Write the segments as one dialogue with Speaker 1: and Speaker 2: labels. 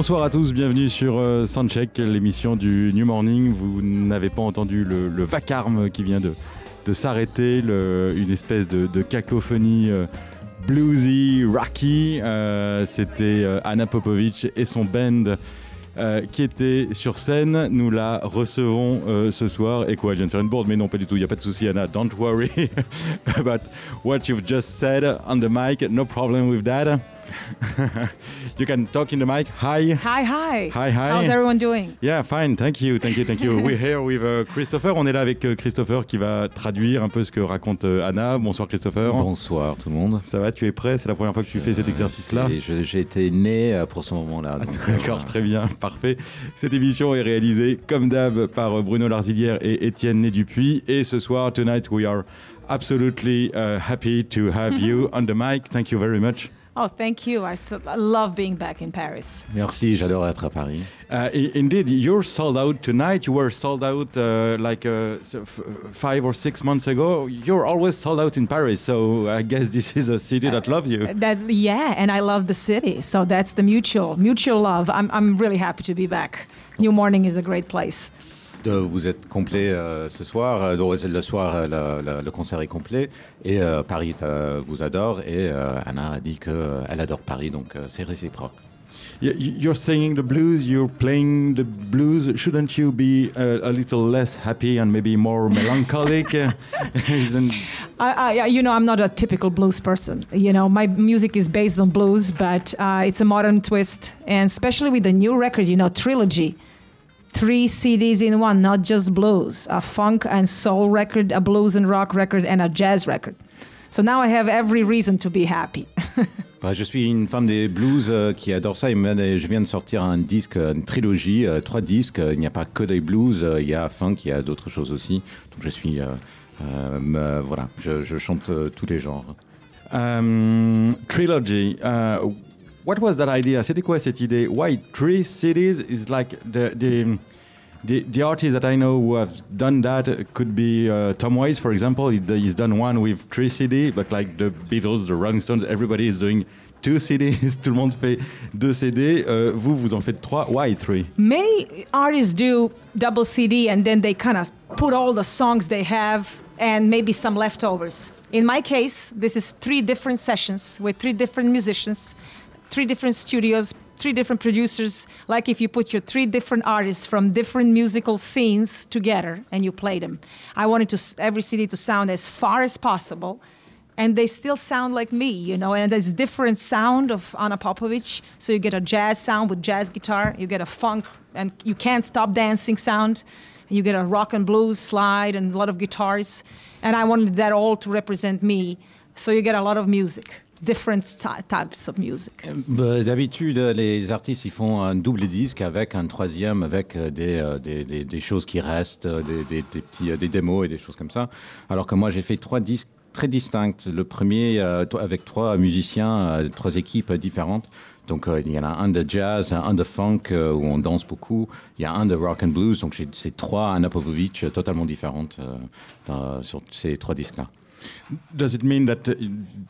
Speaker 1: Bonsoir à tous, bienvenue sur euh, Soundcheck, l'émission du New Morning. Vous n'avez pas entendu le, vacarme qui vient de, s'arrêter, une espèce de, cacophonie euh, bluesy, rocky. Euh, c'était Anna Popovic et son band. qui était sur scène. Nous la recevons ce soir. Et quoi, elle vient de faire une bourde Mais non, pas du tout. Il n'y a pas de souci, Anna. Don't worry about what you've just said on the mic. No problem with that. you can talk in the mic. Hi.
Speaker 2: Hi, hi.
Speaker 1: Hi, hi.
Speaker 2: How's everyone doing?
Speaker 1: Yeah, fine. Thank you, thank you, thank you. We're here with uh, Christopher. On est là avec uh, Christopher qui va traduire un peu ce que raconte uh, Anna. Bonsoir, Christopher.
Speaker 3: Bonsoir, tout le monde.
Speaker 1: Ça va Tu es prêt? C'est la première fois que tu fais cet exercice-là?
Speaker 3: J'ai été né euh, pour ce moment-là.
Speaker 1: D'accord, très bien, parfait. Cette émission est réalisée, comme d'hab, par Bruno Larzilière et Étienne Né Dupuis. Et ce soir, tonight, we are absolutely happy to have you on the mic. Thank you very much.
Speaker 2: Oh, thank you. I, so, I love being back in Paris.
Speaker 3: Merci, j'adore être à Paris.
Speaker 1: Uh, indeed, you're sold out tonight. You were sold out uh, like uh, five or six months ago. You're always sold out in Paris, so I guess this is a city that loves you.
Speaker 2: That yeah, and I love the city, so that's the mutual mutual love. I'm I'm really happy to be back. New Morning is a great place.
Speaker 3: Vous êtes complet euh, ce soir. Euh, le soir, euh, le concert est complet. Et Paris vous adore. Et Anna a dit qu'elle adore Paris, donc c'est réciproque.
Speaker 1: You're singing the blues, you're playing the blues. Shouldn't you be a, a little less happy and maybe more melancholic?
Speaker 2: I, I, you know, I'm not a typical blues person. You know, my music is based on blues, but uh, it's a modern twist. And especially with the new record, you know, Trilogy three CDs in one, not just blues, a funk and soul record, a blues and rock record, and a jazz record. So now I have every reason to be happy.
Speaker 3: bah, je suis une femme des blues euh, qui adore ça. Et je viens de sortir un disque, une trilogie, euh, trois disques. Il n'y a pas que des blues, euh, il y a funk, il y a d'autres choses aussi. Donc je suis, voilà, je, je chante tous les genres.
Speaker 1: Um, trilogy. Uh, what was that idea? C'était quoi cette idée? Why three cities is like the the the, the artists that I know who have done that could be uh, Tom Waits, for example. He, he's done one with three CD, but like the Beatles, the Rolling Stones, everybody is doing two CDs. Tout le monde fait deux CD. Uh, vous, vous en faites trois. Why three?
Speaker 2: Many artists do double CD and then they kind of put all the songs they have and maybe some leftovers. In my case, this is three different sessions with three different musicians three different studios, three different producers, like if you put your three different artists from different musical scenes together and you play them. I wanted to every CD to sound as far as possible, and they still sound like me, you know. And there's different sound of Anna Popovich, so you get a jazz sound with jazz guitar, you get a funk and you can't stop dancing sound, you get a rock and blues slide and a lot of guitars, and I wanted that all to represent me, so you get a lot of music. Different types of music.
Speaker 3: Euh, bah, d'habitude, les artistes ils font un double disque avec un troisième, avec euh, euh, des, des, des, choses qui restent, des, petits, des démos et des choses comme ça. Alors que moi, j'ai fait trois disques très distincts. Le premier avec trois musiciens, trois équipes différentes. Donc il y en a un de jazz, un de funk où on danse beaucoup. Il y a un de rock and blues. Donc c'est trois Anna Popovic totalement différentes sur ces trois disques-là.
Speaker 1: Does it mean that uh,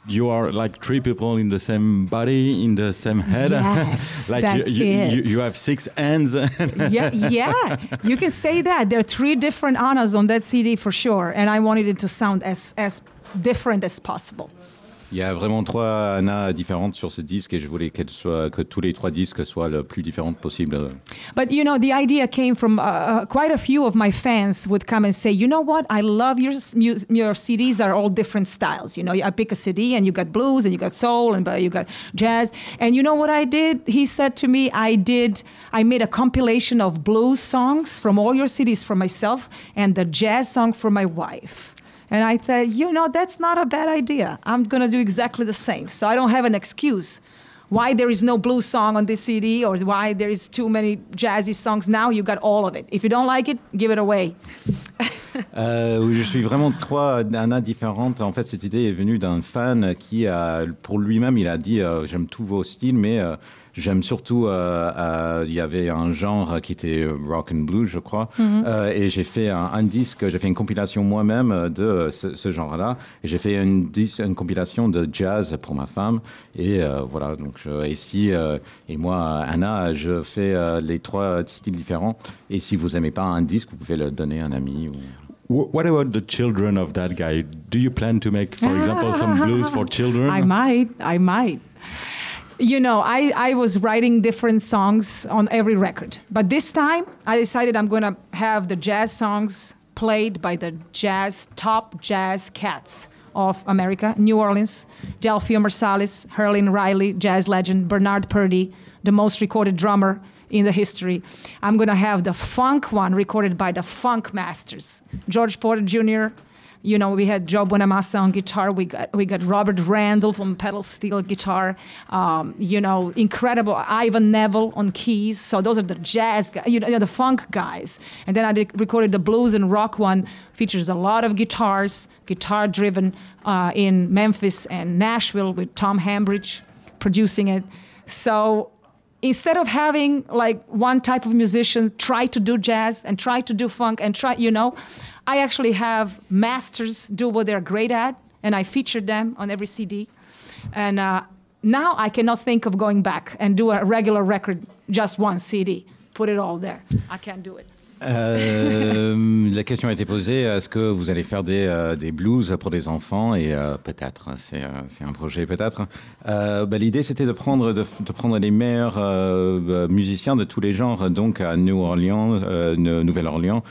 Speaker 1: you are like three people in the same body, in the same head?
Speaker 2: Yes,
Speaker 1: like
Speaker 2: that's
Speaker 1: you,
Speaker 2: it.
Speaker 1: You, you, have six hands.
Speaker 2: yeah, yeah, you can say that. There are three different Annas on that CD for sure, and I wanted it to sound as as different as possible.
Speaker 3: Il y a vraiment trois Anna différentes sur ce disque et je voulais que tous les trois disques soient le plus différentes possible.
Speaker 2: But you know, the idea came from uh, uh, quite a few of my fans would come and say, you know what, I love your your CDs are all different styles. You know, I pick a CD and you got blues and you got soul and you got jazz. And you know what I did? He said to me, I did, I made a compilation of blues songs from all your CDs for myself and the jazz song for my wife. And I thought, you know, that's not a bad idea. I'm going to do exactly the same. So I don't have an excuse why there is no blues song on this CD or why there is too many jazzy songs. Now you got all of it. If you don't like it, give it away.
Speaker 3: euh, je suis vraiment trois Anna différentes. En fait, cette idée est venue d'un fan qui, a, pour lui-même, il a dit euh, J'aime tous vos styles, mais euh, J'aime surtout, euh, euh, il y avait un genre qui était rock and blues, je crois, mhm. euh, et j'ai fait un, disque, j'ai fait une compilation moi-même de ce, genre-là, et j'ai fait une, une, compilation de jazz pour ma femme, et voilà, donc je, ici, et moi, Anna, je fais les trois styles différents, et si vous n'aimez pas un disque, vous pouvez le donner à un ami. Ou...
Speaker 1: What about the children of that guy? Do you plan to make, for example, some blues for children?
Speaker 2: I might. I might. You know, I, I was writing different songs on every record. But this time, I decided I'm going to have the jazz songs played by the jazz, top jazz cats of America, New Orleans, Delphio Marsalis, Herlin Riley, jazz legend, Bernard Purdy, the most recorded drummer, in the history. I'm going to have the funk one recorded by the funk masters, George Porter Jr., you know, we had Joe Bonamassa on guitar. We got we got Robert Randall from pedal steel guitar. Um, you know, incredible Ivan Neville on keys. So those are the jazz, guys, you know, the funk guys. And then I recorded the blues and rock one. Features a lot of guitars, guitar driven uh, in Memphis and Nashville with Tom Hambridge producing it. So instead of having like one type of musician try to do jazz and try to do funk and try, you know, I actually have masters do what they're great at, and I feature them on every CD. And uh, now I cannot think of going back and do a regular record, just one CD, put it all there. I can't do it.
Speaker 3: Euh, la question a été posée est-ce que vous allez faire des, euh, des blues pour des enfants Et euh, peut-être, c'est, euh, c'est un projet peut-être. Euh, bah, l'idée c'était de prendre, de, de, prendre les meilleurs musiciens de tous les genres, donc à New Orleans, Nouvelle-Orléans.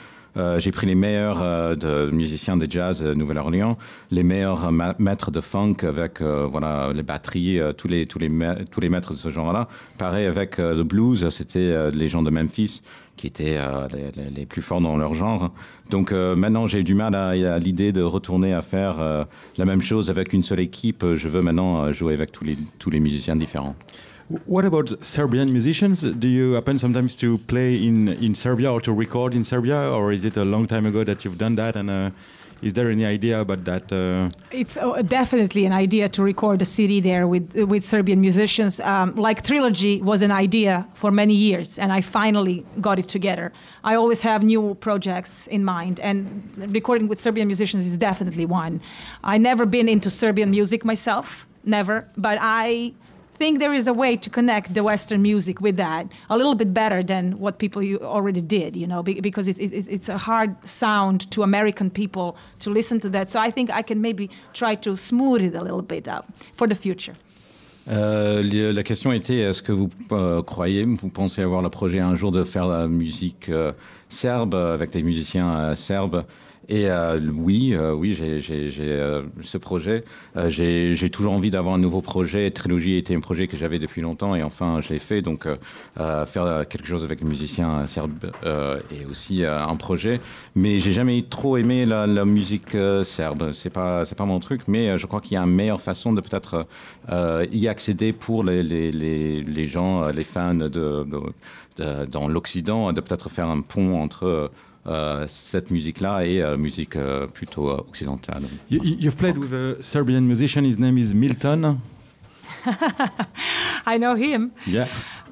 Speaker 3: J'ai pris les meilleurs de musiciens de jazz de Nouvelle-Orléans, les meilleurs maîtres de funk avec voilà les batteries, tous les tous les tous les maîtres de ce genre-là. Pareil avec le blues, c'était les gens de Memphis qui étaient les, les, les, plus forts dans leur genre. Donc maintenant, j'ai du mal à, à l'idée de retourner à faire la même chose avec une seule équipe. Je veux maintenant jouer avec tous les tous les musiciens différents.
Speaker 1: What about Serbian musicians? Do you happen sometimes to play in, in Serbia or to record in Serbia, or is it a long time ago that you've done that? And uh, is there any idea about that? Uh...
Speaker 2: It's uh, definitely an idea to record a CD there with with Serbian musicians. Um, like Trilogy was an idea for many years, and I finally got it together. I always have new projects in mind, and recording with Serbian musicians is definitely one. I never been into Serbian music myself, never, but I think there is a way to connect the Western music with that a little bit better than what people already did, you know, because it, it, it's a hard sound to American people to listen to that. So I think I can maybe try to smooth it a little bit out for the future.
Speaker 3: Euh, la question était est-ce que vous euh, croyez, vous pensez avoir le projet un jour de faire la musique euh, serbe avec des musiciens euh, serbes et euh, oui, euh, oui, j'ai euh, ce projet. j'ai toujours envie d'avoir un nouveau projet. Trilogie était un projet que j'avais depuis longtemps et enfin je l'ai fait. Donc faire quelque chose avec les musiciens serbes est aussi un projet. Mais j'ai jamais trop aimé la, musique serbe. C'est pas c'est pas mon truc. Mais je crois qu'il y a une meilleure façon de peut-être y accéder pour les, les, les, gens, les fans de, de dans l'Occident, de peut-être faire un pont entre euh, cette musique-là et euh, musique euh, plutôt occidentale.
Speaker 1: You, you've played with a Serbian musician. His name is Milton.
Speaker 2: I know him.
Speaker 1: Yeah.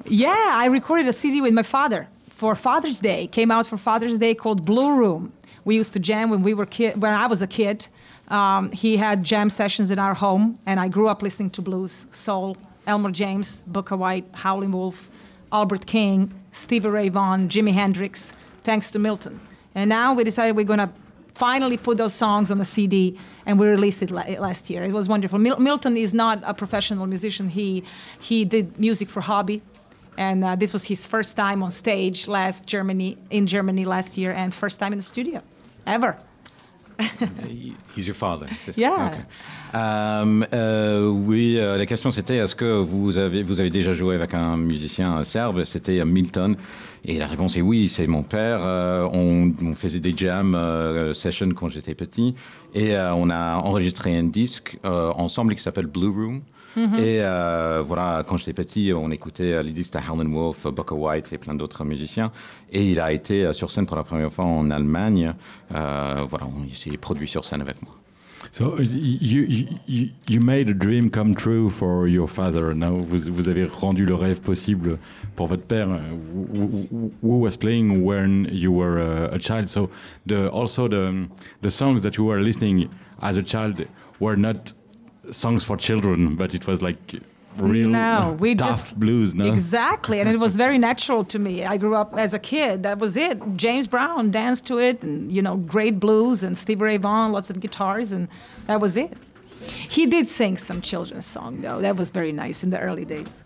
Speaker 2: Yeah, I recorded a CD with my father for Father's Day. Came out for Father's Day called Blue Room. We used to jam when we were kid. When I was a kid, um, he had jam sessions in our home, and I grew up listening to blues, soul, Elmer James, Booker White, Howlin' Wolf, Albert King, Stevie Ray Vaughan, Jimi Hendrix thanks to Milton. And now we decided we're going to finally put those songs on the CD, and we released it last year. It was wonderful. Mil- Milton is not a professional musician. He he did music for hobby, and uh, this was his first time on stage last Germany in Germany last year, and first time in the studio, ever.
Speaker 3: He's your father.
Speaker 2: Yeah.
Speaker 3: Okay. Euh, euh, oui, euh, la question c'était est-ce que vous avez vous avez déjà joué avec un musicien serbe? C'était Milton. Et la réponse est oui, c'est mon père. Euh, on, on, faisait des jam sessions quand j'étais petit et on a enregistré un disque ensemble qui s'appelle Blue Room. Mm-hmm. Et voilà, quand j'étais petit, on écoutait les disques de Howlin' Wolf, Booker White et plein d'autres musiciens. Et il a été sur scène pour la première fois en Allemagne. voilà, il s'est produit sur scène avec moi.
Speaker 1: So you, you, you made a dream come true for your father. Now vous, vous avez rendu le rêve possible pour votre père, who, who was playing when you were a, a child? So the, also the the songs that you were listening as a child were not songs for children, but it was like real
Speaker 2: no, we
Speaker 1: tough
Speaker 2: just,
Speaker 1: blues. No,
Speaker 2: exactly, and it was very natural to me. I grew up as a kid. That was it. James Brown danced to it, and you know, great blues, and Stevie Ray Vaughan, lots of guitars, and that was it. He did sing some children's song though. That was very nice in the early days.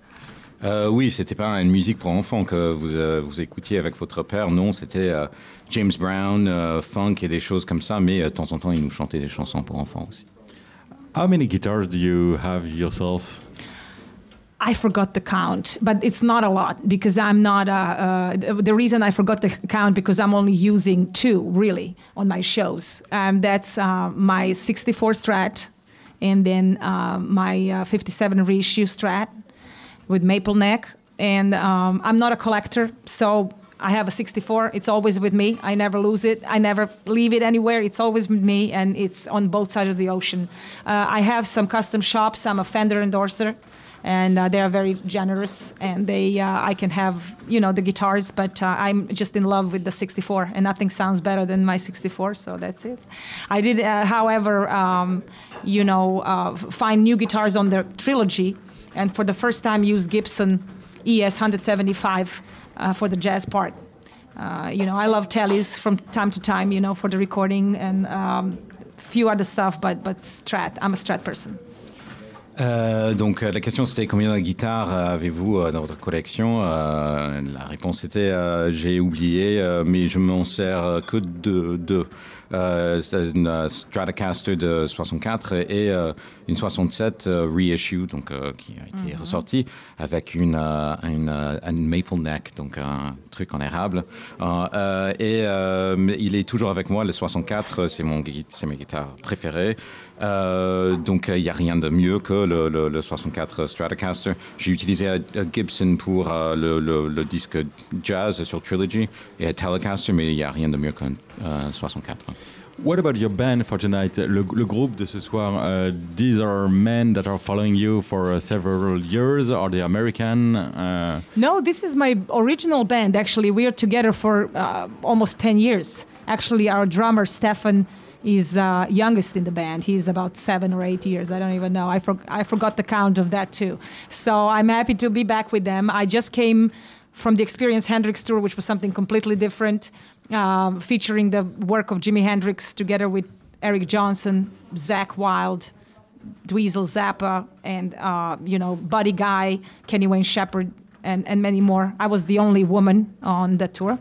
Speaker 3: Euh, oui, c'était pas une musique pour enfants que vous, euh, vous écoutiez avec votre père. Non, c'était euh, James Brown, euh, funk et des choses comme ça. Mais euh, de temps en temps, il nous chantait des chansons pour enfants aussi.
Speaker 1: How many guitars do you have yourself?
Speaker 2: I forgot the count, but it's not a lot because I'm not. Uh, uh, the reason I forgot the count because I'm only using two really on my shows, and that's uh, my 64 Strat, and then uh, my uh, 57 reissue Strat with maple neck. And um, I'm not a collector, so I have a 64. It's always with me. I never lose it. I never leave it anywhere. It's always with me, and it's on both sides of the ocean. Uh, I have some custom shops. I'm a Fender endorser and uh, they are very generous and they uh, i can have you know the guitars but uh, i'm just in love with the 64 and nothing sounds better than my 64 so that's it i did uh, however um, you know uh, find new guitars on the trilogy and for the first time used gibson es 175 uh, for the jazz part you know i love tellys from time to time you know for the recording and um, few other stuff but but strat i'm a strat person
Speaker 3: Euh, donc euh, la question c'était combien de guitares avez-vous euh, dans votre collection? Euh, La réponse était euh, j'ai oublié, euh, mais je m'en sers que de deux. une Stratocaster de 64 et une 67 reissue, donc qui a été mm -hmm. ressortie avec une, une, une, maple neck, donc un truc en érable. et il est toujours avec moi, le 64, c'est mon c'est mes guitares préférées. Euh, donc il n'y a rien de mieux que le, le, le 64 Stratocaster. J'ai utilisé Gibson pour euh, le, le, disque jazz sur Trilogy et Telecaster, mais il n'y a rien de mieux qu'un euh, 64.
Speaker 1: What about your band for tonight? Le, le groupe de ce soir, uh, these are men that are following you for uh, several years. Are they American? Uh...
Speaker 2: No, this is my original band. Actually, we are together for uh, almost 10 years. Actually, our drummer, Stefan, is uh, youngest in the band. He's about seven or eight years. I don't even know. I, for, I forgot the count of that too. So I'm happy to be back with them. I just came from the Experience Hendrix tour, which was something completely different, um, featuring the work of Jimi Hendrix together with Eric Johnson, Zach Wild, Dweezil Zappa, and uh, you know Buddy Guy, Kenny Wayne Shepherd, and, and many more. I was the only woman on the tour.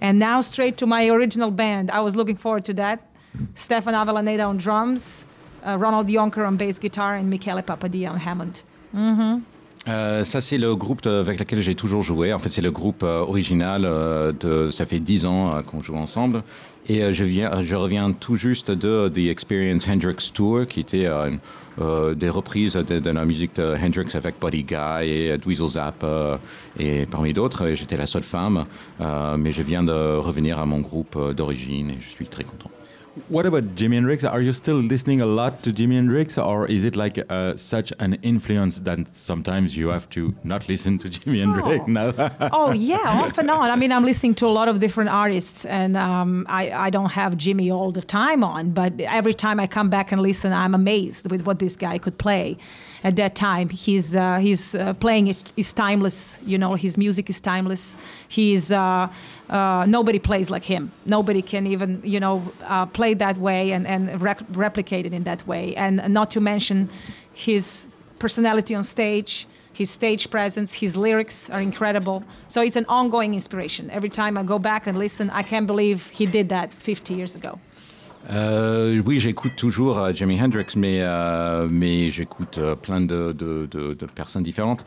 Speaker 2: And now straight to my original band. I was looking forward to that. Stefan Avellaneda on drums, uh, Ronald Yonker on bass guitar, and Michele Papadia on Hammond. Mm -hmm.
Speaker 3: Euh, ça, c'est le groupe avec lequel j'ai toujours joué. En fait, c'est le groupe euh, original. Euh, de, ça fait dix ans euh, qu'on joue ensemble. Et je, viens, je reviens tout juste de The Experience Hendrix Tour, qui était des reprises de, la musique de Hendrix avec Buddy Guy et Dweezil Zappa et parmi d'autres. J'étais la seule femme, mais je viens de revenir à mon groupe d'origine et je suis très content.
Speaker 1: What about Jimi Hendrix? Are you still listening a lot to Jimi Hendrix, or is it like uh, such an influence that sometimes you have to not listen to Jimi Hendrix?
Speaker 2: Oh. No. oh yeah, off and on. I mean, I'm listening to a lot of different artists, and um, I, I don't have Jimmy all the time on, but every time I come back and listen, I'm amazed with what this guy could play at that time. He's uh, he's uh, playing is, is, timeless. You know, his music is timeless. He's uh, uh nobody plays like him. Nobody can even you know uh, play that way and and rec- replicate it in that way. And not to mention his personality on stage. His stage presence, his lyrics are incredible. So it's an ongoing inspiration. Every time I go back and listen, I can't believe he did that 50 years ago.
Speaker 3: Euh, oui, j'écoute toujours euh, Jimi Hendrix, mais, euh, mais j'écoute euh, plein de, personnes différentes.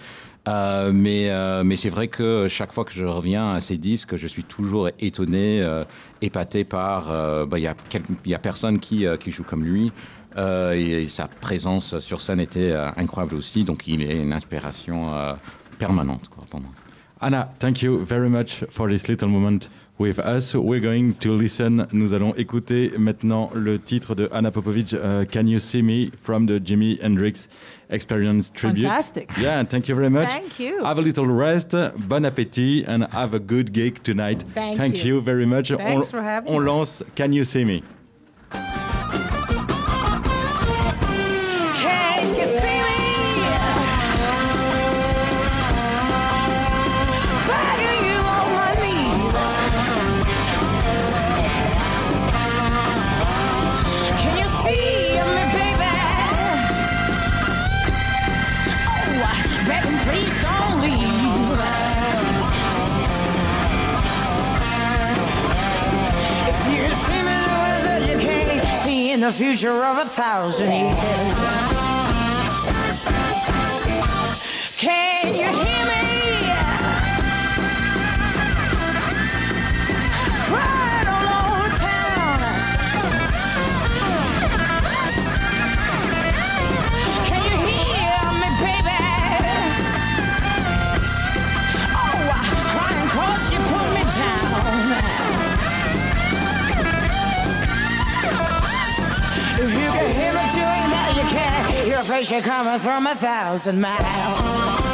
Speaker 3: Mais mais c'est vrai que chaque fois que je reviens à ces disques, je suis toujours étonné, épaté par. Bah, il bah, y, y, a personne qui, qui joue comme lui. Et, sa présence sur scène était incroyable aussi. Donc il est une inspiration permanente pour moi.
Speaker 1: Anna, thank you very much for this little moment with us. We're going to listen. Nous allons écouter maintenant le titre de Anna Popovic, uh, Can You See Me, from the Jimi Hendrix Experience Tribute.
Speaker 4: Fantastic.
Speaker 1: Yeah, thank you very much.
Speaker 4: Thank you.
Speaker 1: Have a little rest, bon appétit, and have a good gig tonight.
Speaker 4: Thank
Speaker 1: you.
Speaker 4: you.
Speaker 1: very much.
Speaker 4: Thanks
Speaker 1: on,
Speaker 4: for having
Speaker 1: on lance Can You See Me?
Speaker 4: The future of a thousand years. Can you're coming from a thousand miles.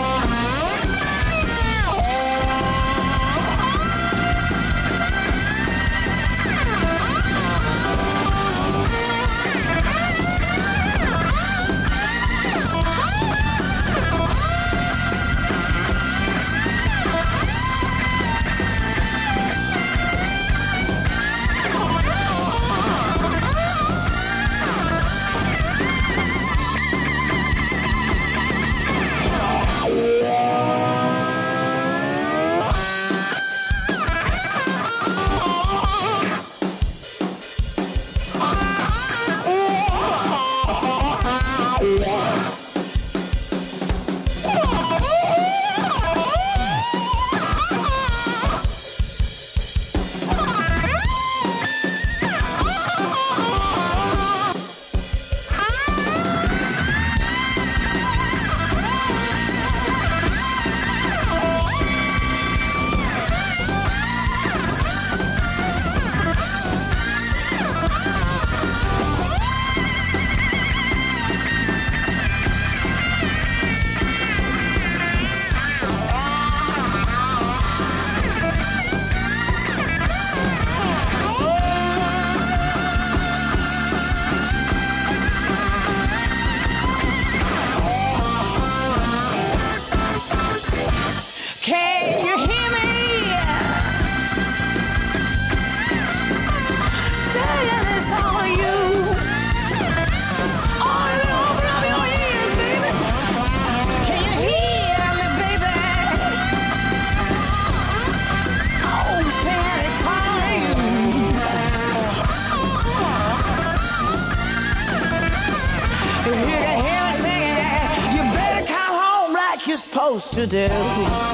Speaker 4: To do.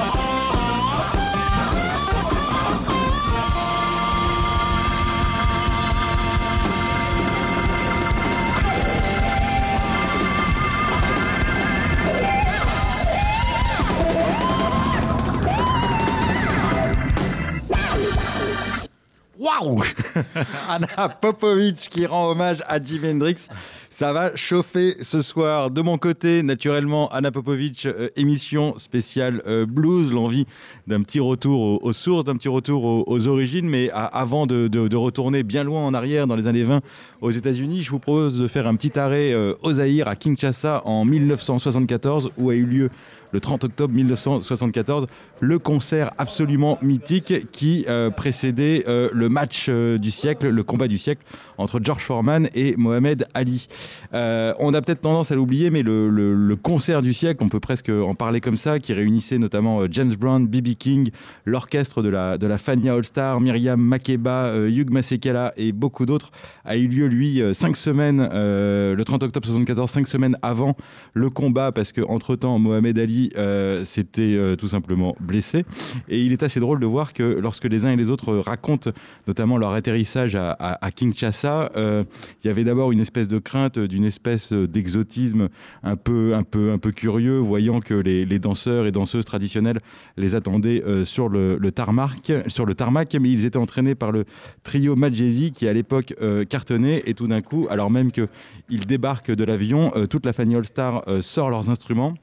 Speaker 1: Anna Popovic qui rend hommage à Jimi Hendrix. Ça va chauffer ce soir. De mon côté, naturellement, Anna Popovic, euh, émission spéciale euh, blues, l'envie d'un petit retour aux, sources, d'un petit retour aux, origines. Mais avant de, retourner bien loin en arrière, dans les années 20, aux États-Unis, je vous propose de faire un petit arrêt euh, au Zaïre, à Kinshasa, en 1974, où a eu lieu le 30 octobre 1974, le concert absolument mythique qui euh, précédait le match du siècle, le combat du siècle entre George Foreman et Mohamed Ali. Euh, on a peut-être tendance à l'oublier, mais le, concert du siècle, on peut presque en parler comme ça, qui réunissait notamment euh, James Brown, B.B. King, l'orchestre de la, Fania All-Star, Myriam Makeba, euh, Hugh Masekela et beaucoup d'autres, a eu lieu, lui, cinq semaines, le 30 octobre 74, cinq semaines avant le combat, parce que entre temps Mohamed Ali euh, s'était tout simplement blessé. Et il est assez drôle de voir que lorsque les uns et les autres racontent notamment leur atterrissage à, à- à Kinshasa, euh, il y avait d'abord une espèce de crainte d'une espèce d'exotisme un peu, un, peu, un peu curieux, voyant que les, danseurs et danseuses traditionnelles les attendaient sur le, tarmac, sur le tarmac, mais ils étaient entraînés par le trio Majesi qui à l'époque cartonnait et tout d'un coup, alors même qu'ils débarquent de l'avion, toute la famille All Star sort leurs instruments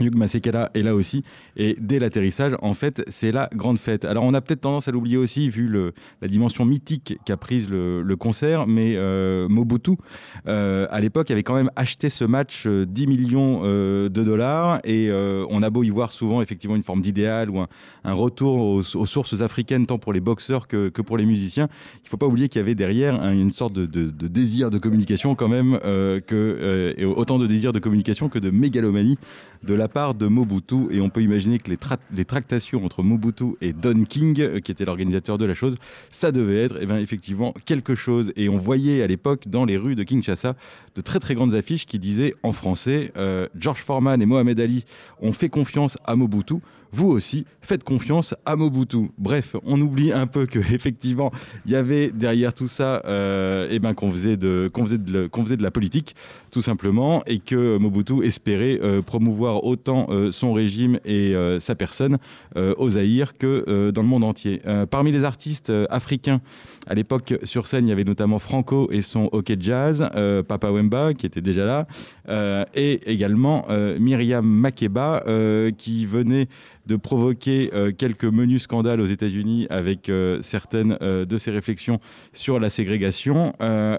Speaker 1: Hugh Masekela est là aussi. Et dès l'atterrissage, en fait, c'est la grande fête. Alors, on a peut-être tendance à l'oublier aussi, vu le, la dimension mythique qu'a prise le, concert, mais euh, Mobutu, euh, à l'époque, avait quand même acheté ce match 10 euh, millions de dollars. Et on a beau y voir souvent, effectivement, une forme d'idéal ou un, retour aux, sources africaines, tant pour les boxeurs que, que pour les musiciens. Il ne faut pas oublier qu'il y avait derrière une sorte de, de, désir de communication, quand même, que, et autant de désir de communication que de mégalomanie de la part de Mobutu. Et on peut imaginer que les, tractations entre Mobutu et Don King, euh, qui était l'organisateur de la chose, ça devait être eh bien, effectivement quelque chose. Et on voyait à l'époque dans les rues de Kinshasa de très très grandes affiches qui disaient en français euh, George Foreman et Mohamed Ali ont fait confiance à Mobutu vous aussi, faites confiance à Mobutu. Bref, on oublie un peu que effectivement, il y avait derrière tout ça, ben, qu'on faisait de la politique, tout simplement, et que Mobutu espérait euh, promouvoir autant euh, son régime et euh, sa personne au Zaïre que dans le monde entier. parmi les artistes africains à l'époque sur scène, il y avait notamment Franco et son hockey jazz, Papa Wemba qui était déjà là, et également Myriam Makeba qui venait de provoquer quelques menus scandales aux États-Unis avec certaines de ses réflexions sur la ségrégation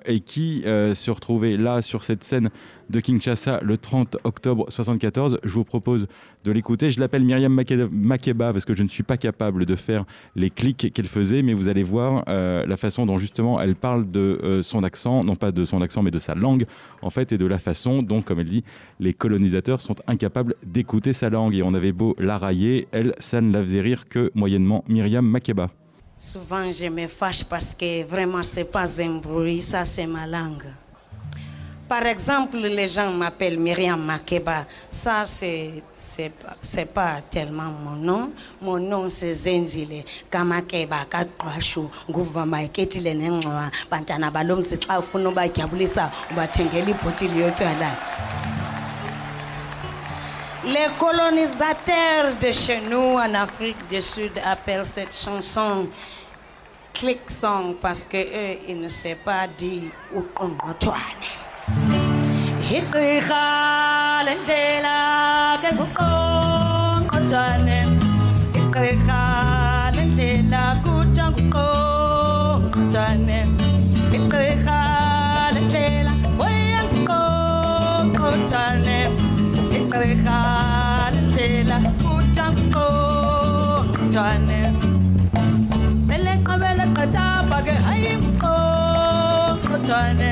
Speaker 1: et qui se retrouvait là sur cette scène de Kinshasa le 30 octobre 74. Je vous propose de l'écouter. Je l'appelle Myriam Makeba parce que je ne suis pas capable de faire les clics qu'elle faisait, mais vous allez voir la façon dont justement elle parle de son accent, non pas de son accent, mais de sa langue en fait, et de la façon dont, comme elle dit, les colonisateurs sont incapables d'écouter sa langue. Et on avait beau la railler, elle, ça ne la faisait rire que moyennement. Myriam Makeba.
Speaker 5: Souvent, je me fâche parce que vraiment, c'est pas un bruit, ça, c'est ma langue. Par exemple, les gens m'appellent Myriam Makeba. Ça, c'est, c'est pas tellement mon nom. Mon nom, c'est Zenzile. Kamakeba, Kakwashu, Nguva Maiketile Nengwa, Bantana Balom, c'est Trafuno Bakiabulisa, Batengeli Potili Yopiala. Les colonisateurs de chez nous en Afrique du Sud appellent cette chanson click song parce que eux ils ne savent pas dire où on igqirha lendlela ke nguqonqojane igqirha lendlela kutsha nguqonqojane igqirha lendlela oya nguqonqojane igqirha lendlela kutsha nguqonqojane seleqobele qatshapha ke hayi nguqonqojane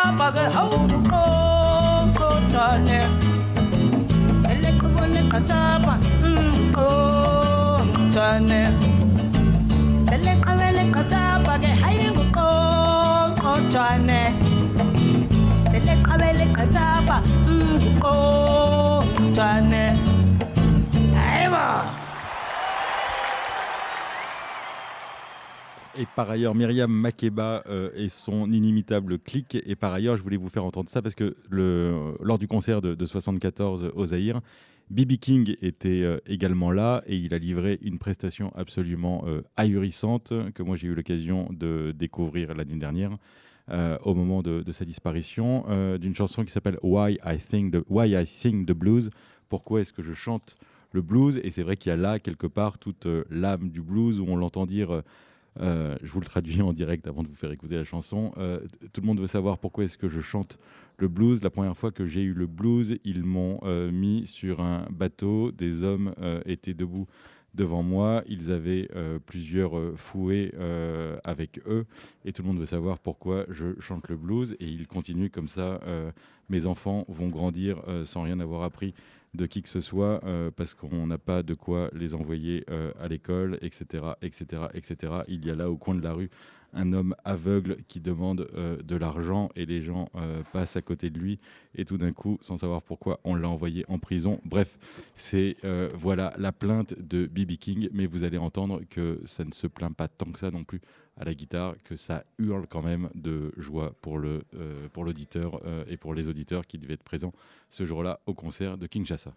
Speaker 5: make a hole to go to the electrical and catapa. Oh, turn it. Select a little catapa, get hiding to go to the electrical and catapa. Oh.
Speaker 1: Et par ailleurs, Myriam Makeba euh, et son inimitable clic. Et par ailleurs, je voulais vous faire entendre ça parce que lors du concert de, 74 au Zaïre, Bibi King était euh, également là et il a livré une prestation absolument euh, ahurissante que moi j'ai eu l'occasion de découvrir l'année dernière. au moment de, sa disparition, d'une chanson qui s'appelle Why I, Why I Sing the Blues. Pourquoi est-ce que je chante le blues? Et c'est vrai qu'il y a là quelque part toute l'âme du blues où on l'entend dire euh, je vous le traduis en direct avant de vous faire écouter la chanson. Euh, tout le monde veut savoir pourquoi est-ce que je chante le blues. La première fois que j'ai eu le blues, ils m'ont euh, mis sur un bateau. Des hommes étaient debout devant moi. Ils avaient plusieurs fouets avec eux et tout le monde veut savoir pourquoi je chante le blues. Et ils continuent comme ça. mes enfants vont grandir sans rien avoir appris de qui que ce soit euh, parce qu'on n'a pas de quoi les envoyer euh, à l'école, etc., etc., etc. Il y a là au coin de la rue un homme aveugle qui demande euh, de l'argent et les gens euh, passent à côté de lui et tout d'un coup, sans savoir pourquoi, on l'a envoyé en prison. Bref, c'est euh, voilà la plainte de BB King, mais vous allez entendre que ça ne se plaint pas tant que ça non plus à la guitare, que ça hurle quand même de joie pour l'auditeur et pour les auditeurs qui devaient être présents ce jour-là au concert de Kinshasa.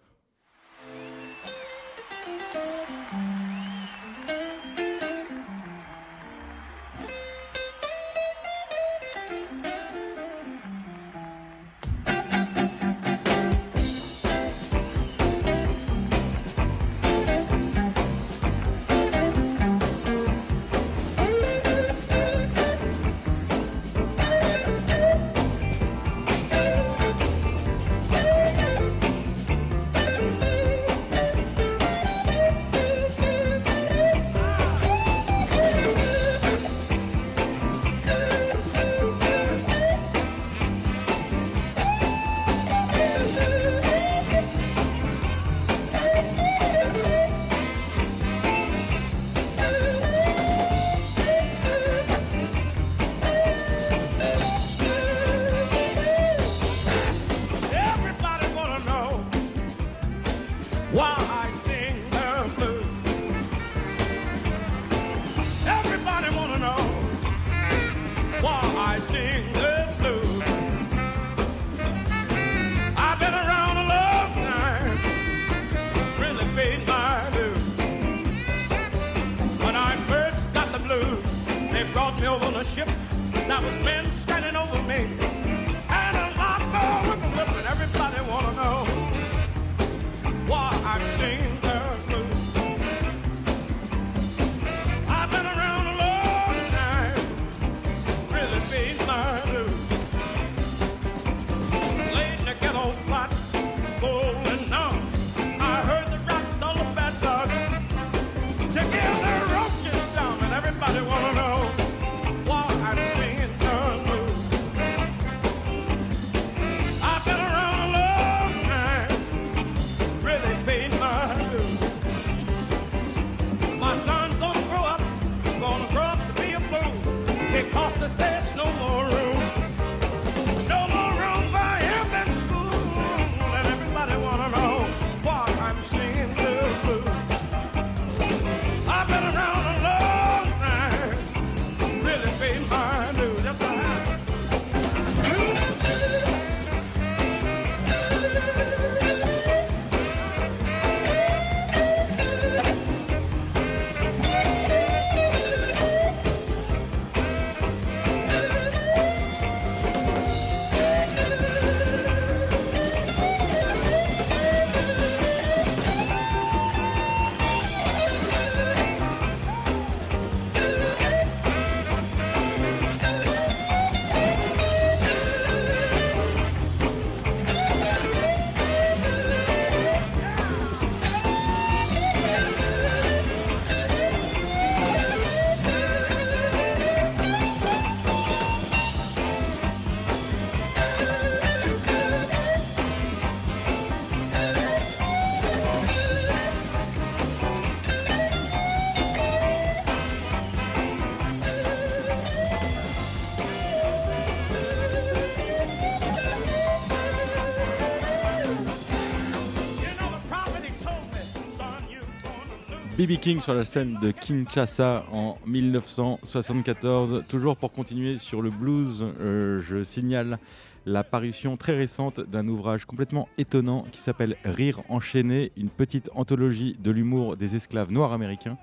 Speaker 1: BB King sur la scène de Kinshasa en 1974. Toujours pour continuer sur le blues, euh, je signale la parution très récente d'un ouvrage complètement étonnant qui s'appelle Rire enchaîné, une petite anthologie de l'humour des esclaves noirs américains.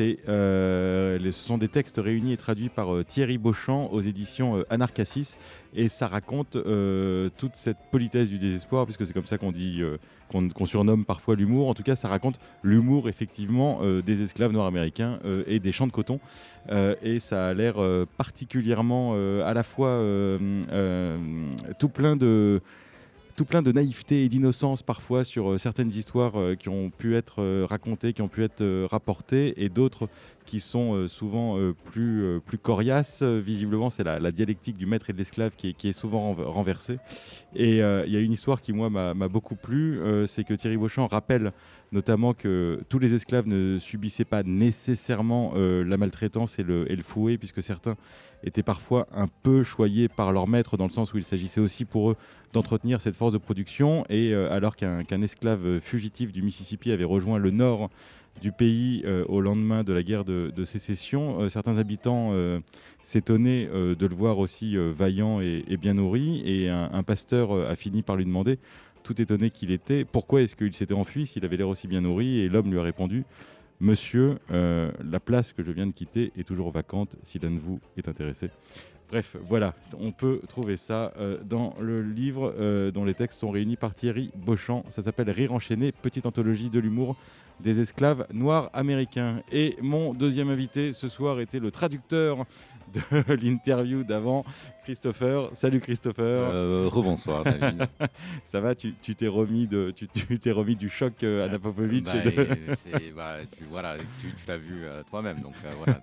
Speaker 1: Euh, ce sont des textes réunis et traduits par euh, Thierry Beauchamp aux éditions euh, Anarchassis et ça raconte euh, toute cette politesse du désespoir puisque c'est comme ça qu'on dit qu'on surnomme parfois l'humour. En tout cas, ça raconte l'humour effectivement des esclaves noirs américains et des champs de coton. Et ça a l'air particulièrement à la fois tout plein de tout plein de naïveté et d'innocence parfois sur euh, certaines histoires euh, qui ont pu être euh, racontées, qui ont pu être rapportées, et d'autres qui sont euh, souvent euh, plus, euh, plus coriaces. Visiblement, c'est la, dialectique du maître et de l'esclave qui, est- souvent renv- renversée. Et il y a une histoire qui, moi, m'a beaucoup plu, c'est que Thierry Beauchamp rappelle notamment que tous les esclaves ne subissaient pas nécessairement la maltraitance et le, et le fouet, puisque certains étaient parfois un peu choyés par leur maître, dans le sens où il s'agissait aussi pour eux d'entretenir cette force de production. Et alors qu'un esclave fugitif du Mississippi avait rejoint le nord du pays euh, au lendemain de la guerre de, sécession, euh, certains habitants euh, s'étonnaient de le voir aussi vaillant et, bien nourri. Et un, pasteur a fini par lui demander, tout étonné qu'il était, pourquoi est-ce qu'il s'était enfui s'il avait l'air aussi bien nourri? Et l'homme lui a répondu, Monsieur, la place que je viens de quitter est toujours vacante si l'un de vous est intéressé. Bref, voilà, on peut trouver ça dans le livre dont les textes sont réunis par Thierry Beauchamp. Ça s'appelle Rire enchaîné, petite anthologie de l'humour des esclaves noirs américains. Et mon deuxième invité ce soir était le traducteur de l'interview d'avant, Christopher. Salut Christopher.
Speaker 3: Euh, rebonsoir, David.
Speaker 1: Ça va, tu t'es remis, de, tu, t'es remis du choc euh, Anna Popovic
Speaker 3: Bah,
Speaker 1: de-
Speaker 3: bah, tu, voilà, tu, tu l'as vu euh, toi-même, donc euh, voilà.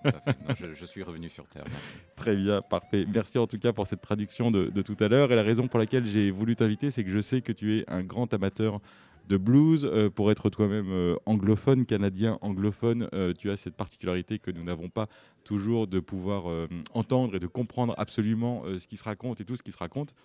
Speaker 3: Non, je, je suis revenu sur Terre. Merci.
Speaker 1: Très bien, parfait. Merci en tout cas pour cette traduction de, de tout à l'heure. Et la raison pour laquelle j'ai voulu t'inviter, c'est que je sais que tu es un grand amateur de blues. Euh, pour être toi-même euh, anglophone, canadien anglophone, euh, tu as cette particularité que nous n'avons pas toujours de pouvoir entendre et de comprendre absolument ce qui se raconte et tout ce qui se raconte.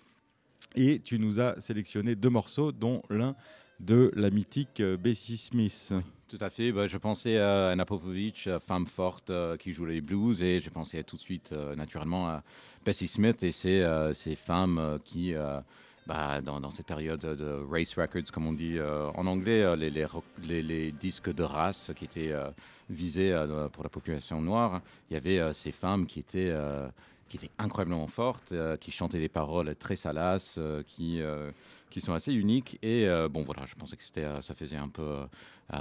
Speaker 1: Et tu nous as sélectionné deux morceaux, dont l'un de la mythique Bessie Smith.
Speaker 3: Tout à fait. Bah, je pensais à Anna Popovic, euh, femme forte qui joue les blues, et je pensais tout de suite, naturellement, à Bessie Smith et euh, ces femmes qui, bah, dans, cette période de race records, comme on dit euh, en anglais, euh, les, disques de race qui étaient euh, visés pour la population noire, il y avait ces femmes qui étaient, qui étaient incroyablement fortes, qui chantaient des paroles très salaces, qui, qui sont assez uniques. Et euh, bon, voilà, je pensais que c'était, euh, ça faisait un peu. euh,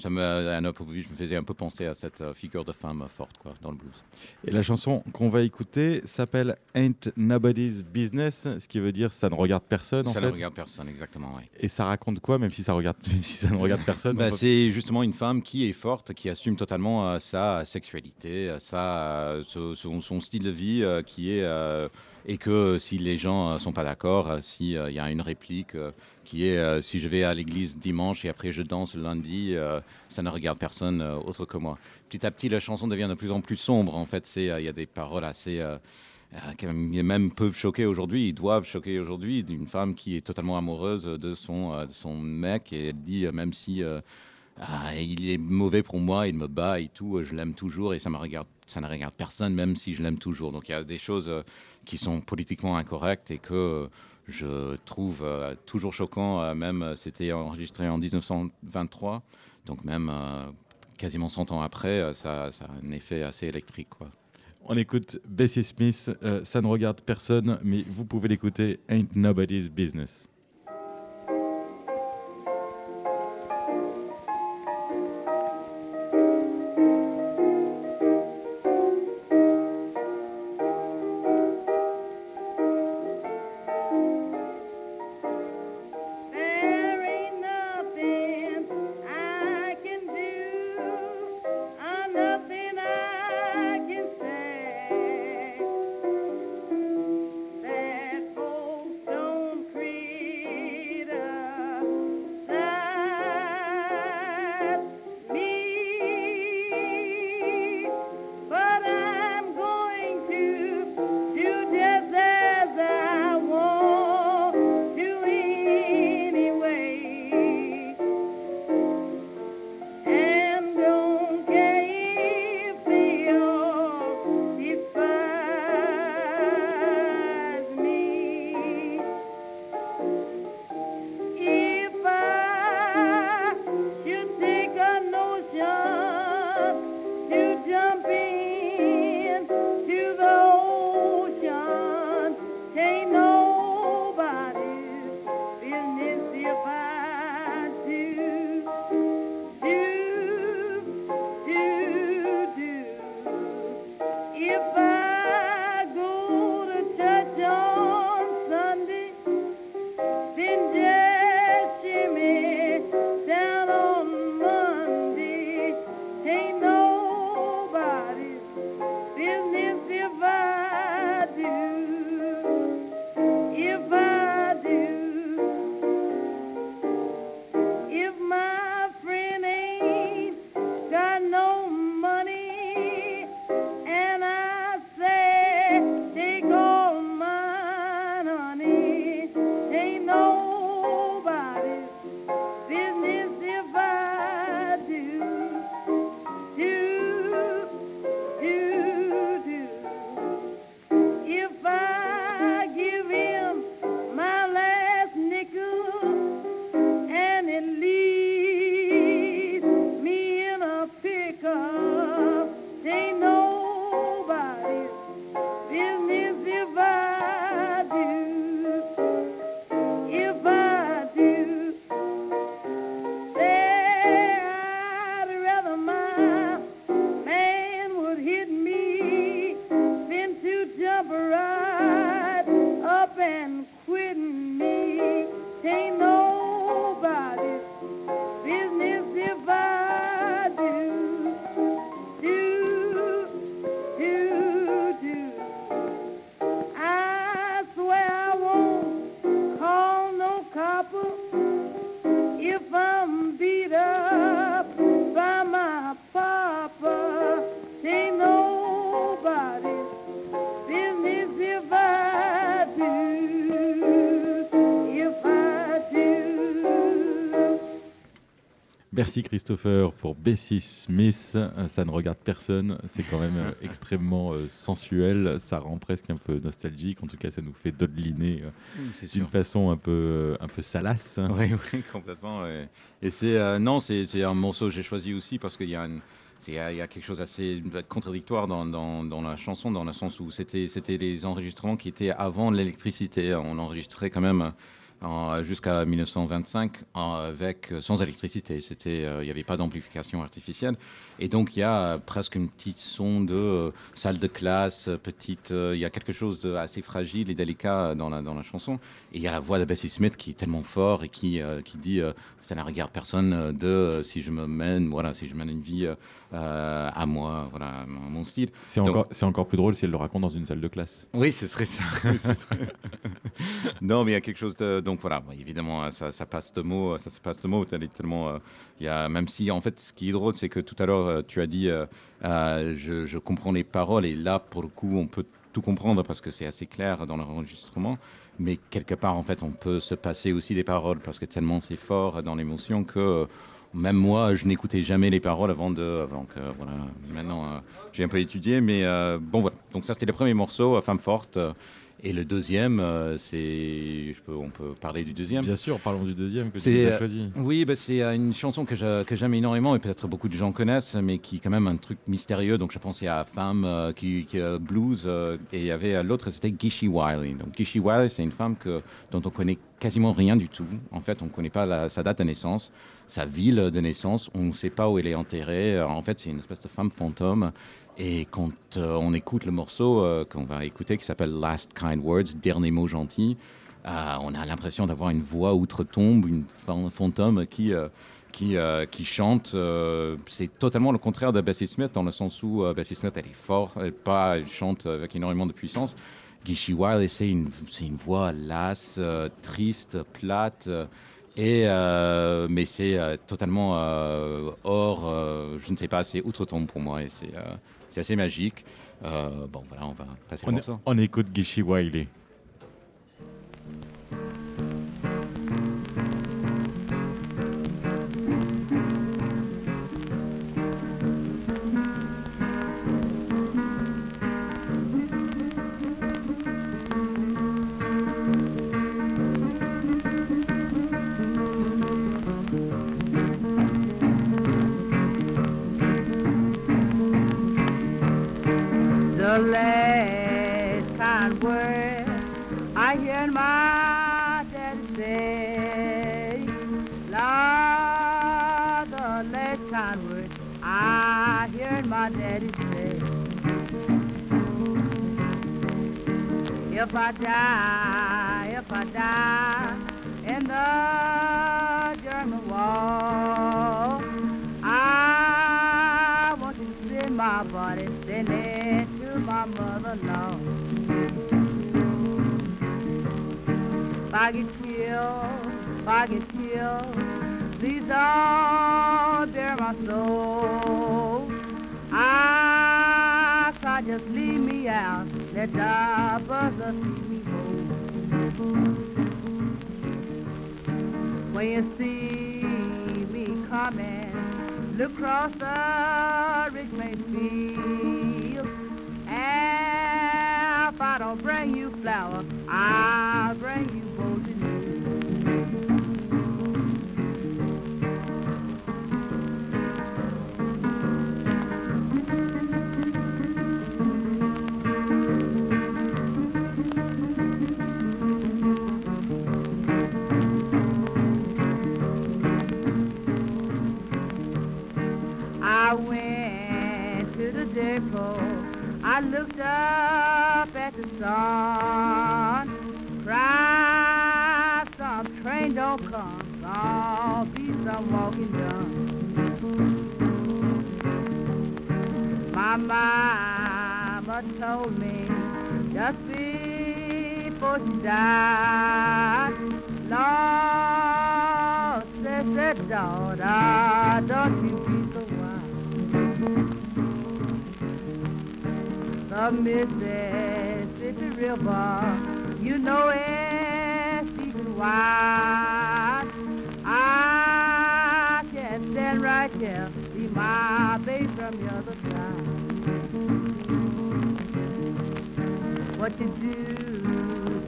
Speaker 3: ça me, Anna Popovic me faisait un peu penser à cette figure de femme forte quoi, dans le blues.
Speaker 1: Et la chanson qu'on va écouter s'appelle Ain't Nobody's Business, ce qui veut dire ça ne regarde personne en
Speaker 3: ça
Speaker 1: fait.
Speaker 3: ne regarde personne, exactement. Oui.
Speaker 1: Et ça raconte quoi, même si ça regarde, même si ça ne regarde personne
Speaker 3: Bah, c'est justement une femme qui est forte, qui assume totalement euh, sa sexualité, sa, son, son style de vie qui est et que si les gens euh, sont pas d'accord, euh, si euh, il y a une réplique euh, qui est euh, si je vais à l'église dimanche et après je danse le lundi, euh, ça ne regarde personne euh, autre que moi. Petit à petit, la chanson devient de plus en plus sombre. En fait, euh, il y a des paroles assez euh, euh, qui même peuvent choquer aujourd'hui, ils doivent choquer aujourd'hui, d'une femme qui est totalement amoureuse de son, euh, son mec et elle dit euh, même si euh, ah, il est mauvais pour moi, il me bat et tout, je l'aime toujours et ça, me regarde, ça ne regarde personne même si je l'aime toujours. Donc il y a des choses euh, qui sont politiquement incorrectes et que euh, je trouve euh, toujours choquant, même c'était enregistré en 1923, donc même quasiment 100 ans après, ça, a un effet assez électrique.
Speaker 1: On écoute Bessie Smith, ça ne regarde personne, mais vous pouvez l'écouter Ain't Nobody's Business. Merci Christopher pour Bessie Smith. Euh, Ça ne regarde personne. C'est quand même euh, extrêmement euh, sensuel. Ça rend presque un peu nostalgique. En tout cas, ça nous fait dodeliner d'une façon un peu, un peu salace.
Speaker 3: Oui, oui, complètement. ouais. Et c'est euh, non, c'est un morceau que j'ai choisi aussi parce qu'il y a une- il y, a- quelque chose d'assez contradictoire dans, dans, dans la chanson, dans le sens où c'était c'était les enregistrements qui étaient avant l'électricité. On enregistrait quand même jusqu'à 1925 en- avec euh, sans électricité. C'était euh, il n'y avait pas d'amplification artificielle et donc il y a euh, presque une petite son de salle de classe, petite. il y a quelque chose de assez fragile et délicat dans la dans la chanson. Et il y a la voix de Bessie Smith qui est tellement fort et qui, qui dit ça ne regarde personne de si je me mène, voilà, si je mène une vie euh, à moi, voilà, mon style.
Speaker 1: C'est encore, c'est encore plus drôle si elle le raconte dans une salle de classe.
Speaker 3: Oui, ce serait ça. Ce serait- non, mais il y a quelque chose de. Donc voilà, bon, évidemment, ça, ça passe de mots, ça se passe de mots. Tellement. euh, y a, même si, en fait, ce qui est drôle, c'est que tout à l'heure, euh, tu as dit, euh, je, je comprends les paroles, et là, pour le coup, on peut tout comprendre parce que c'est assez clair dans l'enregistrement. Mais quelque part, en fait, on peut se passer aussi des paroles parce que tellement c'est fort dans l'émotion que. Même moi, je n'écoutais jamais les paroles avant de, avant que, voilà. Maintenant, euh, j'ai un peu étudié, mais euh, bon voilà. Donc ça, c'était le premier morceau, euh, Femme forte, et le deuxième, c'est, je peux, on peut parler du deuxième.
Speaker 1: Bien sûr, parlons du deuxième que tu as choisi.
Speaker 3: Oui, bah, c'est une chanson que, j'aime énormément et peut-être beaucoup de gens connaissent, mais qui est quand même un truc mystérieux. Donc je pensais à Femme euh, qui, qui euh, blues euh, et il y avait l'autre, c'était Gishy Wiley. Donc Gishy Wiley, c'est une femme que, dont on connaît quasiment rien du tout. En fait, on ne connaît pas la- sa date de naissance, sa ville de naissance. On ne sait pas où elle est enterrée. Euh, En fait, c'est une espèce de femme fantôme. Et quand euh, on écoute le morceau euh, qu'on va écouter, qui s'appelle Last Kind Words, dernier mot gentil, on a l'impression d'avoir une voix outre-tombe, une fan- fantôme qui, qui, chante. c'est totalement le contraire de Bessie Smith, dans le sens où Bessie Smith, elle est forte, elle, pas, elle chante avec énormément de puissance. Gishy Wiley, c'est une, une voix lasse, triste, plate. Euh, et, euh, mais c'est euh, totalement euh, hors, je ne sais pas, c'est outre-tombe pour moi et c'est assez magique. Bon, voilà, on va passer
Speaker 1: On,
Speaker 3: ça.
Speaker 1: on écoute Gishi Wiley.
Speaker 6: The last kind word I hear my daddy say, Lord, the last kind word I hear my daddy say. If I die, if I die in the German wall, my body sending to my mother-in-law. If I get killed, if I get killed, please don't bear my soul. I can't just leave me out, let the buzzer see me home. When you see me coming, across the Richmond field. If I don't bring you flour, I'll I looked up at the sun. Cried, some train don't come. Some be some walking done. My mama told me just before she died, Lord, said, daughter, don't you be of Mississippi River. You know it's deep and wide. I can stand right here, be my baby from the other side. What you do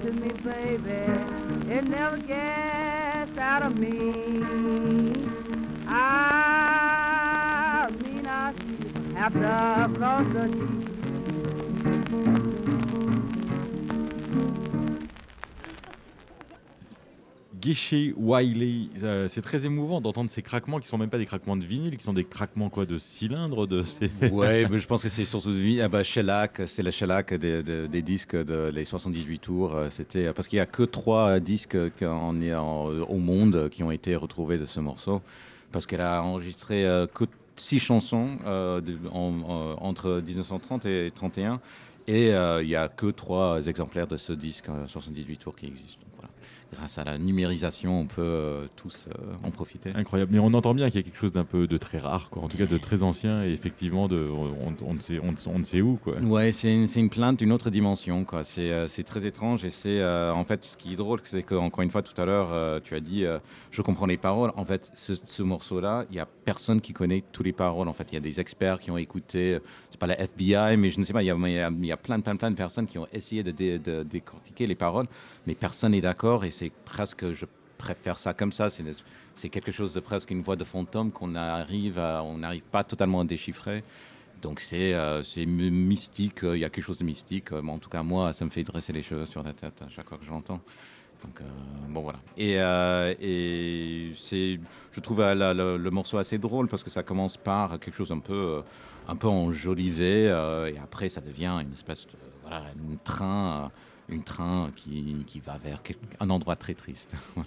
Speaker 6: to me, baby, it never gets out of me. I mean, I see after I've lost T.
Speaker 1: Guichet Wiley, euh, c'est très émouvant d'entendre ces craquements qui sont même pas des craquements de vinyle, qui sont des craquements quoi de cylindres, de.
Speaker 3: Ouais, mais je pense que c'est surtout ah bah, shellac, c'est la shellac des, des- disques de les 78 tours. euh, C'était parce qu'il y a que trois disques au monde qui ont été retrouvés de ce morceau, parce qu'elle a enregistré euh, que six chansons euh, de- en- en- entre 1930 et 31, et euh, il y a que trois exemplaires de ce disque euh, 78 tours qui existent. Grâce à la numérisation, on peut euh, tous euh, en profiter.
Speaker 1: Incroyable, mais on entend bien qu'il y a quelque chose d'un peu de très rare, quoi. En tout cas, de très ancien et effectivement, de, on, on ne sait, on, ne- on ne sait où, quoi.
Speaker 3: Ouais, c'est une, plainte d'une autre dimension. quoi. C'est euh, c'est très étrange et c'est en fait ce qui est drôle, c'est que encore une fois tout à l'heure, tu as dit je comprends les paroles. En fait, ce, ce morceau-là, il y a personne qui connaît tous les paroles. En fait, il y a des experts qui ont écouté. C'est pas la FBI, mais je ne sais pas. Il y a, il y a- il y a plein, plein, plein de personnes qui ont essayé de, dé- de décortiquer les paroles, mais personne n'est d'accord et c'est presque je préfère ça comme ça. C'est quelque chose de presque une voix de fantôme qu'on arrive à, on n'arrive pas totalement à déchiffrer. Donc c'est euh, mystique, euh, il y a quelque chose de mystique. euh, mais en tout cas, moi, ça me fait dresser les cheveux sur la tête à chaque fois que je l'entends. Donc euh, bon voilà. Et, je trouve le morceau assez drôle parce que ça commence par quelque chose un peu, un peu enjolivé et après ça devient une espèce de voilà, une train, une train qui, qui va vers un endroit très triste.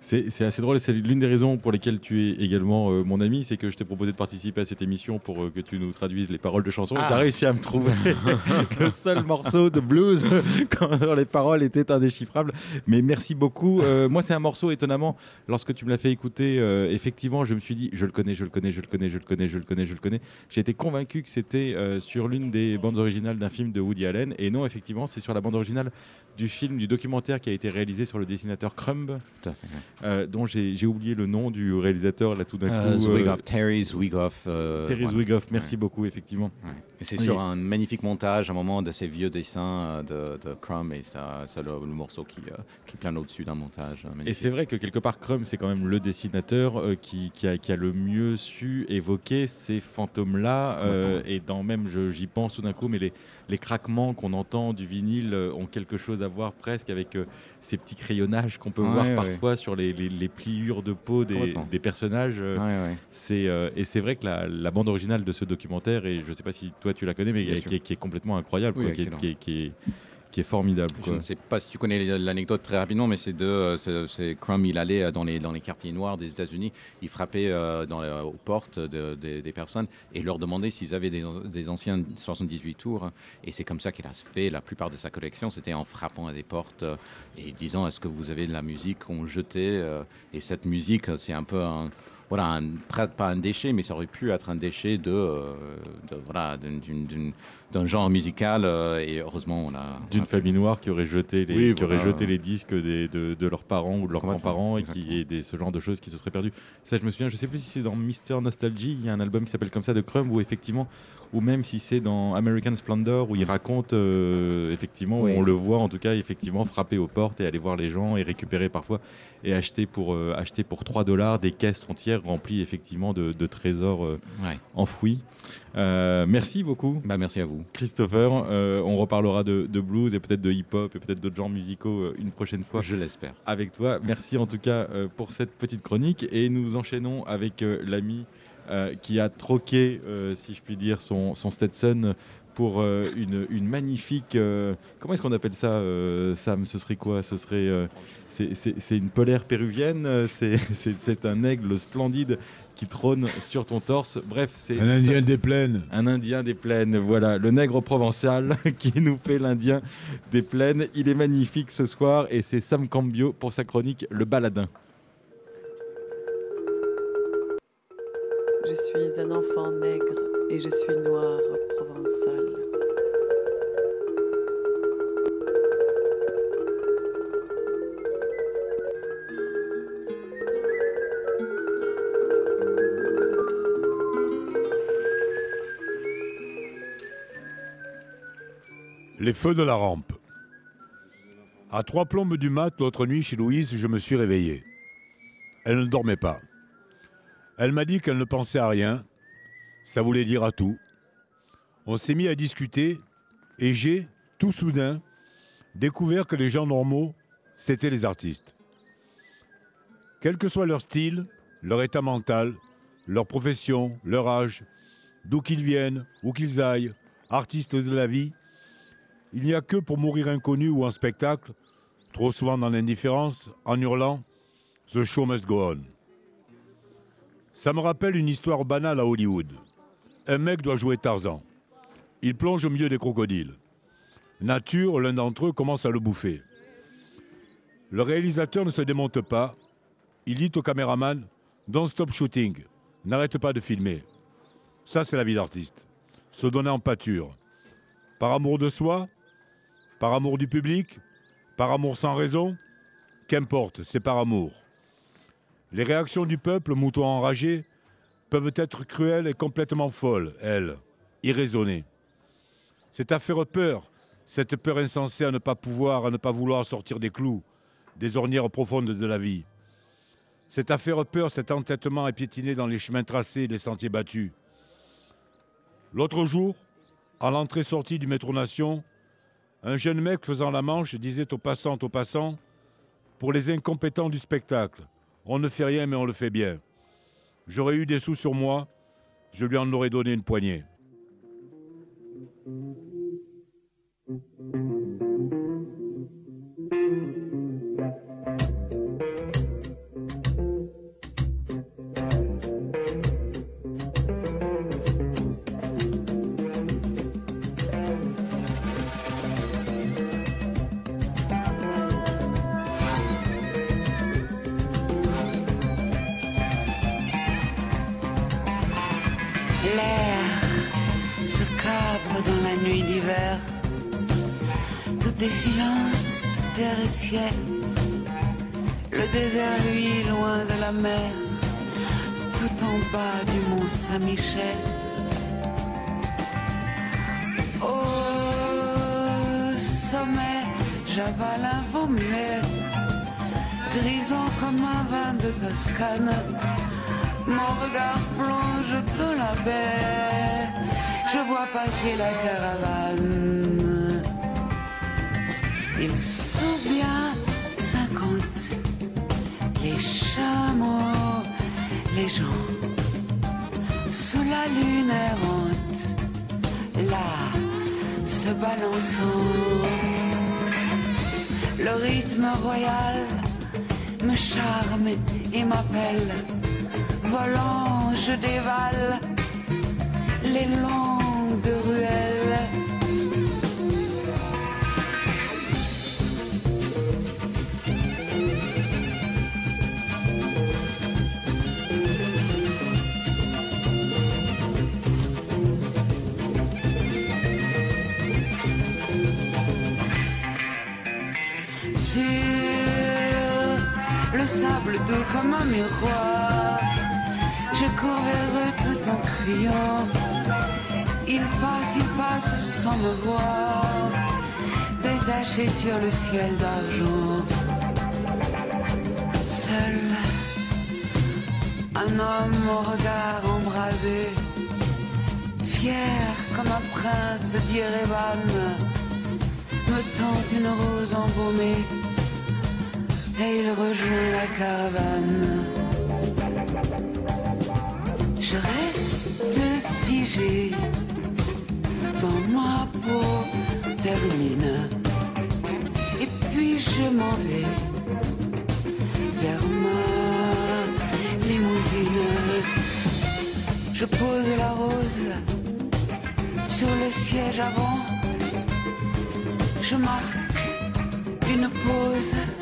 Speaker 1: C'est assez drôle et c'est l'une des raisons pour lesquelles tu es également euh, mon ami, c'est que je t'ai proposé de participer à cette émission pour euh, que tu nous traduises les paroles de chansons
Speaker 3: Ah.
Speaker 1: tu as réussi à me trouver le seul morceau de blues quand les paroles étaient indéchiffrables. Mais merci beaucoup. Euh, moi, c'est un morceau étonnamment, lorsque tu me l'as fait écouter, effectivement, je me suis dit, je le connais, je le connais, je le connais, je le connais, je le connais, je le connais. J'ai été convaincu que c'était sur l'une des bandes originales d'un film de Woody Allen et non, effectivement, c'est sur la bande originale du film, du documentaire qui a été réalisé sur le dessinateur Crumb.
Speaker 3: Tout à fait.
Speaker 1: Euh, dont j'ai oublié le nom du réalisateur là tout d'un
Speaker 3: Euh,
Speaker 1: coup.
Speaker 3: Zwigoff, Terry Zwigoff. euh,
Speaker 1: Terry
Speaker 3: voilà.
Speaker 1: Zwigoff, merci
Speaker 3: Ouais.
Speaker 1: beaucoup effectivement.
Speaker 3: Ouais. Et c'est
Speaker 1: Oui.
Speaker 3: sur un magnifique montage, un moment de ces vieux dessins euh, de, de Crumb, et ça, le, le morceau qui, euh, qui plane au-dessus d'un montage. euh,
Speaker 1: Et c'est vrai que quelque part Crumb c'est quand même le dessinateur euh, qui, qui a, qui a le mieux su évoquer ces fantômes-là. euh, et dans même, j'y pense tout d'un coup, mais les, les craquements qu'on entend du vinyle euh, ont quelque chose à voir presque avec euh, ces petits crayonnages qu'on peut
Speaker 3: Ouais,
Speaker 1: voir
Speaker 3: ouais.
Speaker 1: parfois sur les, les- les pliures de peau des, personnages. euh. C'est euh, et c'est vrai que la, la bande originale de ce documentaire et je sais pas si toi tu la connais mais qui, est, qui est complètement incroyable
Speaker 3: Oui,
Speaker 1: quoi, qui, est,
Speaker 3: excellent.
Speaker 1: qui est- qui est- qui est formidable
Speaker 3: Je ne sais pas si tu connais l'anecdote très rapidement, mais c'est de euh, c'est- Crumb, il allait euh, dans les, dans les quartiers noirs des États-Unis, il frappait euh, dans les- aux portes de- de- des personnes et leur demandait s'ils avaient des, des anciens 78 tours. Et c'est comme ça qu'il a fait la plupart de sa collection, c'était en frappant à des portes et disant est-ce que vous avez de la musique qu'on jetait Et cette musique, c'est un peu un. Voilà, un- pas un déchet, mais ça aurait pu être un déchet de, de- voilà, d'une- d'un genre musical. euh, et heureusement, on a.
Speaker 1: d'une famille noire qui aurait jeté les,
Speaker 3: Oui,
Speaker 1: qui aurait jeté les disques des- de, de leurs parents ou de leurs grands-parents et qui et des, ce genre de choses qui se seraient perdues. Ça, je me souviens, je sais plus si c'est dans Mister Nostalgie, il y a un album qui s'appelle comme ça de Crumb où effectivement, ou même si c'est dans American Splendor où il raconte euh, effectivement, où
Speaker 3: Oui,
Speaker 1: on le voit en tout cas effectivement frapper aux portes et aller voir les gens et récupérer parfois et acheter pour euh, acheter pour 3 dollars des caisses entières remplies effectivement de, de trésors euh,
Speaker 3: Ouais.
Speaker 1: enfouis. Euh, merci beaucoup.
Speaker 3: Bah, merci à vous.
Speaker 1: Christopher, Euh, on reparlera de, de blues et peut-être de hip-hop et peut-être d'autres genres musicaux euh, une prochaine fois
Speaker 3: Je l'espère.
Speaker 1: avec toi. Merci en tout cas euh, pour cette petite chronique et nous enchaînons avec l'ami qui a troqué, si je puis dire, son, son Stetson pour une, une magnifique... comment est-ce qu'on appelle ça, Sam? Ce serait quoi? Ce serait... c'est- une polaire péruvienne, c'est un aigle splendide qui trône sur ton torse. Bref, c'est...
Speaker 7: Un Indien des plaines.
Speaker 1: Un Indien des plaines, voilà, le nègre provençal qui nous fait l'Indien des plaines. Il est magnifique ce soir et c'est Sam Cambio pour sa chronique Le Baladin.
Speaker 8: Je suis un enfant nègre et je suis noir provençal.
Speaker 7: Les feux de la rampe. À trois plombes du mat, l'autre nuit, chez Louise, je me suis réveillé. Elle ne dormait pas. Elle m'a dit qu'elle ne pensait à rien. Ça voulait dire à tout. On s'est mis à discuter et j'ai, tout soudain, découvert que les gens normaux, c'était les artistes. Quel que soit leur style, leur état mental, leur profession, leur âge, d'où qu'ils viennent, où qu'ils aillent, artistes de la vie, il n'y a que pour mourir inconnu ou en spectacle, trop souvent dans l'indifférence, en hurlant The show must go on. Ça me rappelle une histoire banale à Hollywood. Un mec doit jouer Tarzan. Il plonge au milieu des crocodiles. Nature, l'un d'entre eux commence à le bouffer. Le réalisateur ne se démonte pas. Il dit au caméraman Don't stop shooting. N'arrête pas de filmer. Ça, c'est la vie d'artiste. Se donner en pâture. Par amour de soi, par amour du public, par amour sans raison, qu'importe, c'est par amour. Les réactions du peuple, mouton enragé, peuvent être cruelles et complètement folles, elles, irraisonnées. C'est à faire peur, cette peur insensée à ne pas pouvoir, à ne pas vouloir sortir des clous, des ornières profondes de la vie. C'est à faire peur cet entêtement à piétiner dans les chemins tracés les sentiers battus. L'autre jour, à l'entrée-sortie du métro Nation, un jeune mec faisant la manche disait aux passantes, aux passants, pour les incompétents du spectacle, on ne fait rien mais on le fait bien. J'aurais eu des sous sur moi, je lui en aurais donné une poignée.
Speaker 9: Tout est silence, terre et ciel. Le désert, lui, loin de la mer. Tout en bas du mont Saint-Michel. Au sommet, j'avale un vent muet. Grisant comme un vin de Toscane. Mon regard plonge dans la baie. Je vois passer la caravane. Ils sont bien cinquante. Les chameaux, les gens. Sous la lune errante. Là, se balançant. Le rythme royal me charme et m'appelle. Volant, je dévale les longues ruelles. Comme un miroir. Je cours vers eux tout en criant. Ils passent, ils passent sans me voir. Détachés sur le ciel d'argent. Seul, un homme au regard embrasé. Fier comme un prince d'Irevan. Me tente une rose embaumée. Et il rejoint la caravane. Je reste figé dans ma peau termine. Et puis je m'en vais vers ma limousine. Je pose la rose sur le siège avant. Je marque une pause.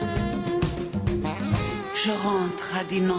Speaker 9: Je rentre à Dinan.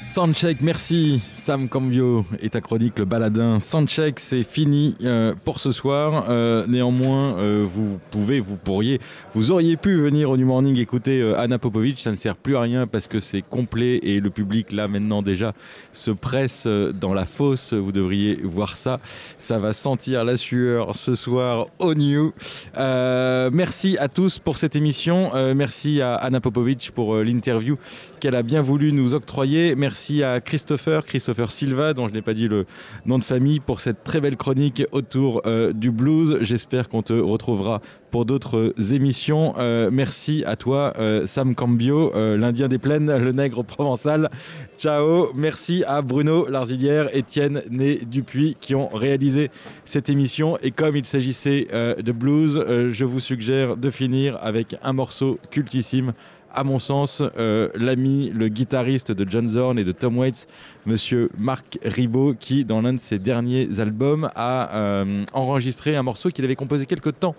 Speaker 1: Soundcheck, merci. Sam Cambio et ta Le Baladin Soundcheck, c'est fini euh, pour ce soir. Euh, néanmoins, euh, vous pouvez, vous pourriez, vous auriez pu venir au New Morning écouter Anna Popovic. Ça ne sert plus à rien parce que c'est complet et le public là maintenant déjà se presse dans la fosse. Vous devriez voir ça. Ça va sentir la sueur ce soir au New. Merci à tous pour cette émission. Merci à Anna Popovic pour l'interview qu'elle a bien voulu nous octroyer. Merci à Christopher, Christopher Silva, dont je n'ai pas dit le nom de famille, pour cette très belle chronique autour euh, du blues. J'espère qu'on te retrouvera pour d'autres émissions. Euh, merci à toi, euh, Sam Cambio, euh, l'Indien des plaines, le nègre provençal. Ciao. Merci à Bruno Larzilière, Étienne Né Dupuis qui ont réalisé cette émission. Et comme il s'agissait euh, de blues, euh, je vous suggère de finir avec un morceau cultissime à mon sens, euh, l'ami, le guitariste de John Zorn et de Tom Waits, monsieur Marc Ribot, qui, dans l'un de ses derniers albums, a euh, enregistré un morceau qu'il avait composé quelque temps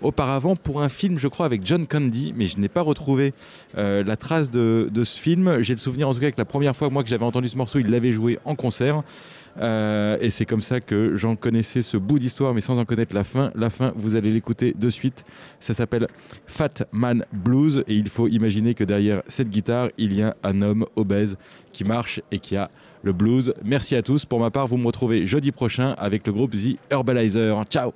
Speaker 1: auparavant pour un film, je crois, avec John Candy, mais je n'ai pas retrouvé euh, la trace de, de ce film. J'ai le souvenir, en tout cas, que la première fois moi que j'avais entendu ce morceau, il l'avait joué en concert. Euh, et c'est comme ça que j'en connaissais ce bout d'histoire, mais sans en connaître la fin. La fin, vous allez l'écouter de suite. Ça s'appelle Fat Man Blues, et il faut imaginer que derrière cette guitare, il y a un homme obèse qui marche et qui a le blues. Merci à tous. Pour ma part, vous me retrouvez jeudi prochain avec le groupe The Herbalizer. Ciao